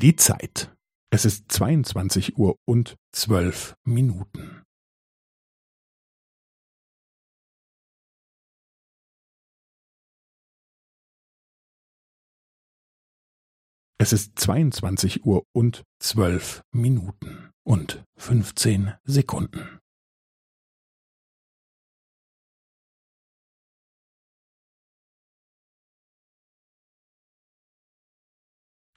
Die Zeit. Es ist zweiundzwanzig Uhr und zwölf Minuten. Es ist zweiundzwanzig Uhr und zwölf Minuten und fünfzehn Sekunden.